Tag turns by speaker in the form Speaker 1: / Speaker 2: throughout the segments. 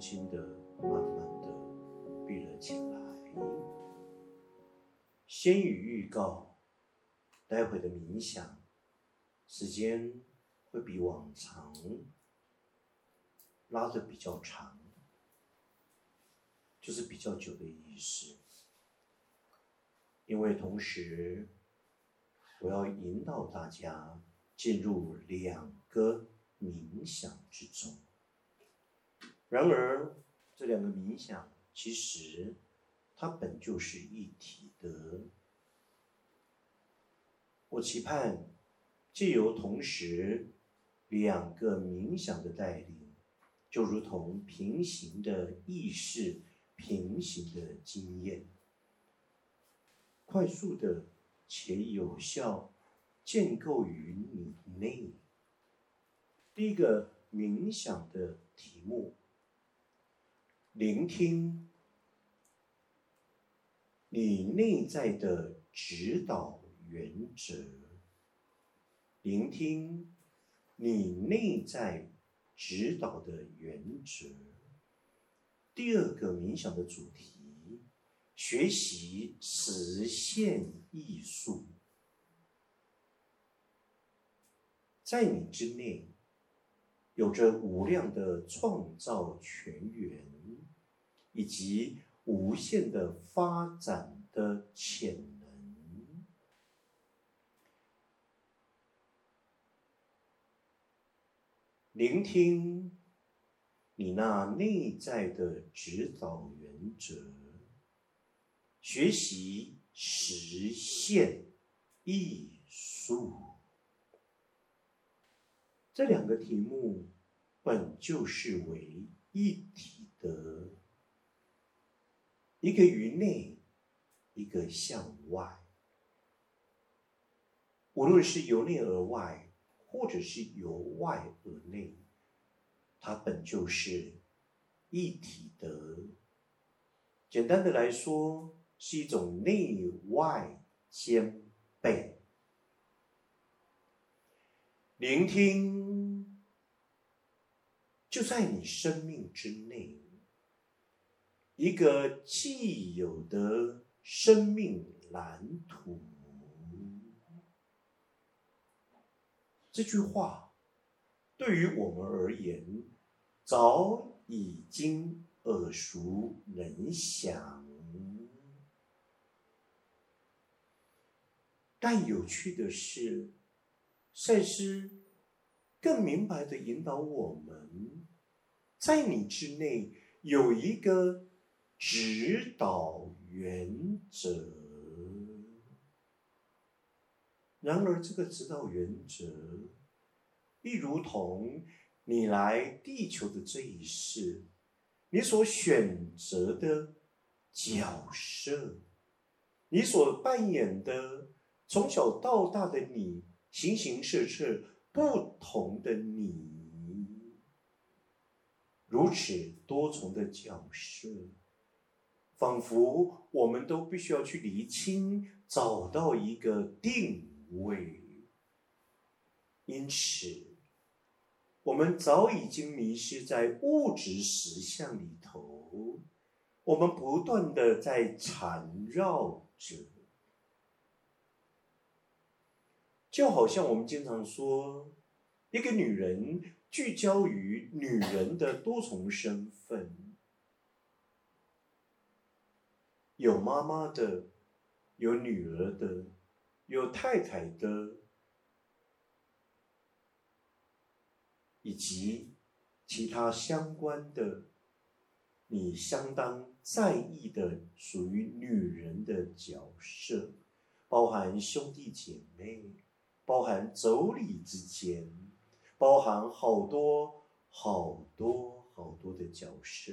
Speaker 1: 轻轻的、慢慢的闭了起来。先予预告，待会的冥想时间会比往常拉的比较长，就是比较久的意思。因为同时，我要引导大家进入两个冥想之中。然而，这两个冥想其实它本就是一体的。我期盼借由同时两个冥想的带领，就如同平行的意识、平行的经验，快速的且有效建构于你内。第一个冥想的题目。聆听你内在的指导原则，聆听你内在指导的原则。第二个冥想的主题：学习实现艺术，在你之内有着无量的创造泉源。以及无限的发展的潜能，聆听你那内在的指导原则，学习实现艺术。这两个题目本就是为一体的。一个于内，一个向外。无论是由内而外，或者是由外而内，它本就是一体的。简单的来说，是一种内外兼备。聆听就在你生命之内。一个既有的生命蓝图，这句话对于我们而言早已经耳熟能详。但有趣的是，赛斯更明白的引导我们，在你之内有一个。指导原则。然而，这个指导原则，亦如同你来地球的这一世，你所选择的角色，你所扮演的从小到大的你，形形色色不同的你，如此多重的角色。仿佛我们都必须要去厘清，找到一个定位。因此，我们早已经迷失在物质实相里头，我们不断的在缠绕着，就好像我们经常说，一个女人聚焦于女人的多重身份。有妈妈的，有女儿的，有太太的，以及其他相关的，你相当在意的属于女人的角色，包含兄弟姐妹，包含妯娌之间，包含好多好多好多的角色。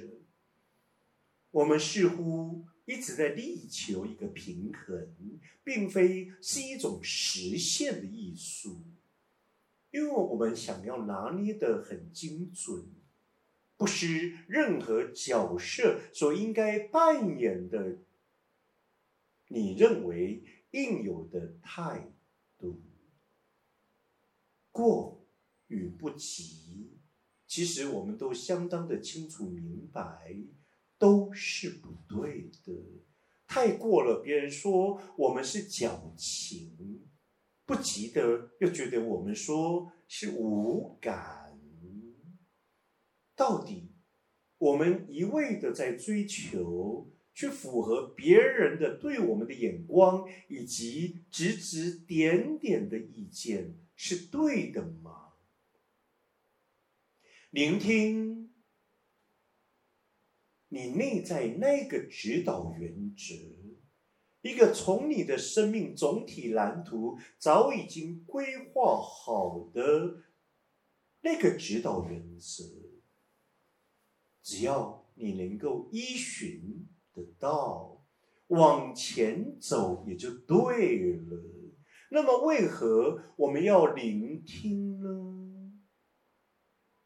Speaker 1: 我们似乎。一直在力求一个平衡，并非是一种实现的艺术，因为我们想要拿捏的很精准，不失任何角色所应该扮演的，你认为应有的态度。过与不及，其实我们都相当的清楚明白，都是不对的。太过了，别人说我们是矫情，不急的又觉得我们说是无感。到底我们一味的在追求。去符合别人的对我们的眼光，以及指指点点的意见，是对的吗？聆听你内在那个指导原则，一个从你的生命总体蓝图早已经规划好的那个指导原则，只要你能够依循。得到往前走也就对了。那么，为何我们要聆听呢？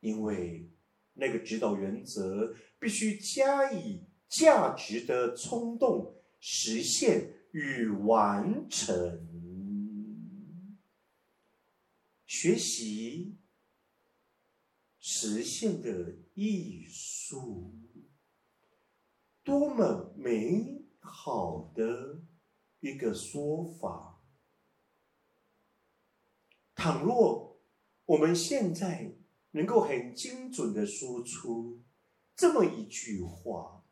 Speaker 1: 因为那个指导原则必须加以价值的冲动实现与完成。学习实现的艺术。多么美好的一个说法！倘若我们现在能够很精准的说出这么一句话，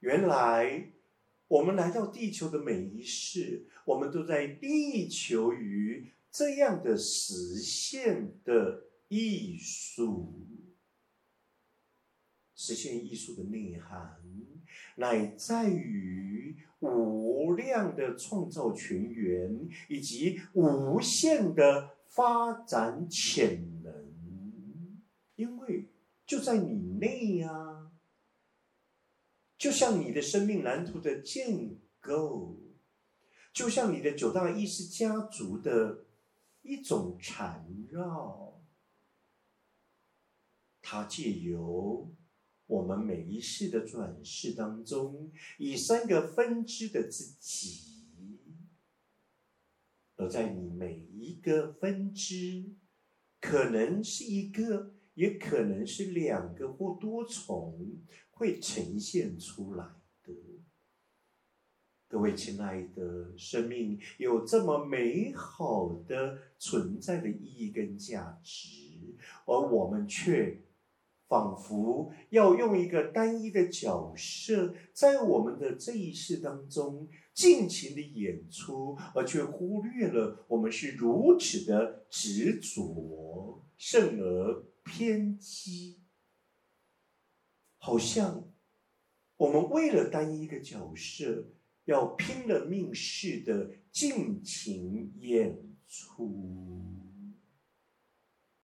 Speaker 1: 原来我们来到地球的每一世，我们都在力求于这样的实现的艺术，实现艺术的内涵。乃在于无量的创造全源，以及无限的发展潜能。因为就在你内呀，就像你的生命蓝图的建构，就像你的九大意识家族的一种缠绕，它借由。我们每一世的转世当中，以三个分支的自己，而在你每一个分支，可能是一个，也可能是两个或多重，会呈现出来的。各位亲爱的，生命有这么美好的存在的意义跟价值，而我们却。仿佛要用一个单一的角色，在我们的这一世当中尽情的演出，而却忽略了我们是如此的执着，甚而偏激。好像我们为了单一的角色，要拼了命似的尽情演出。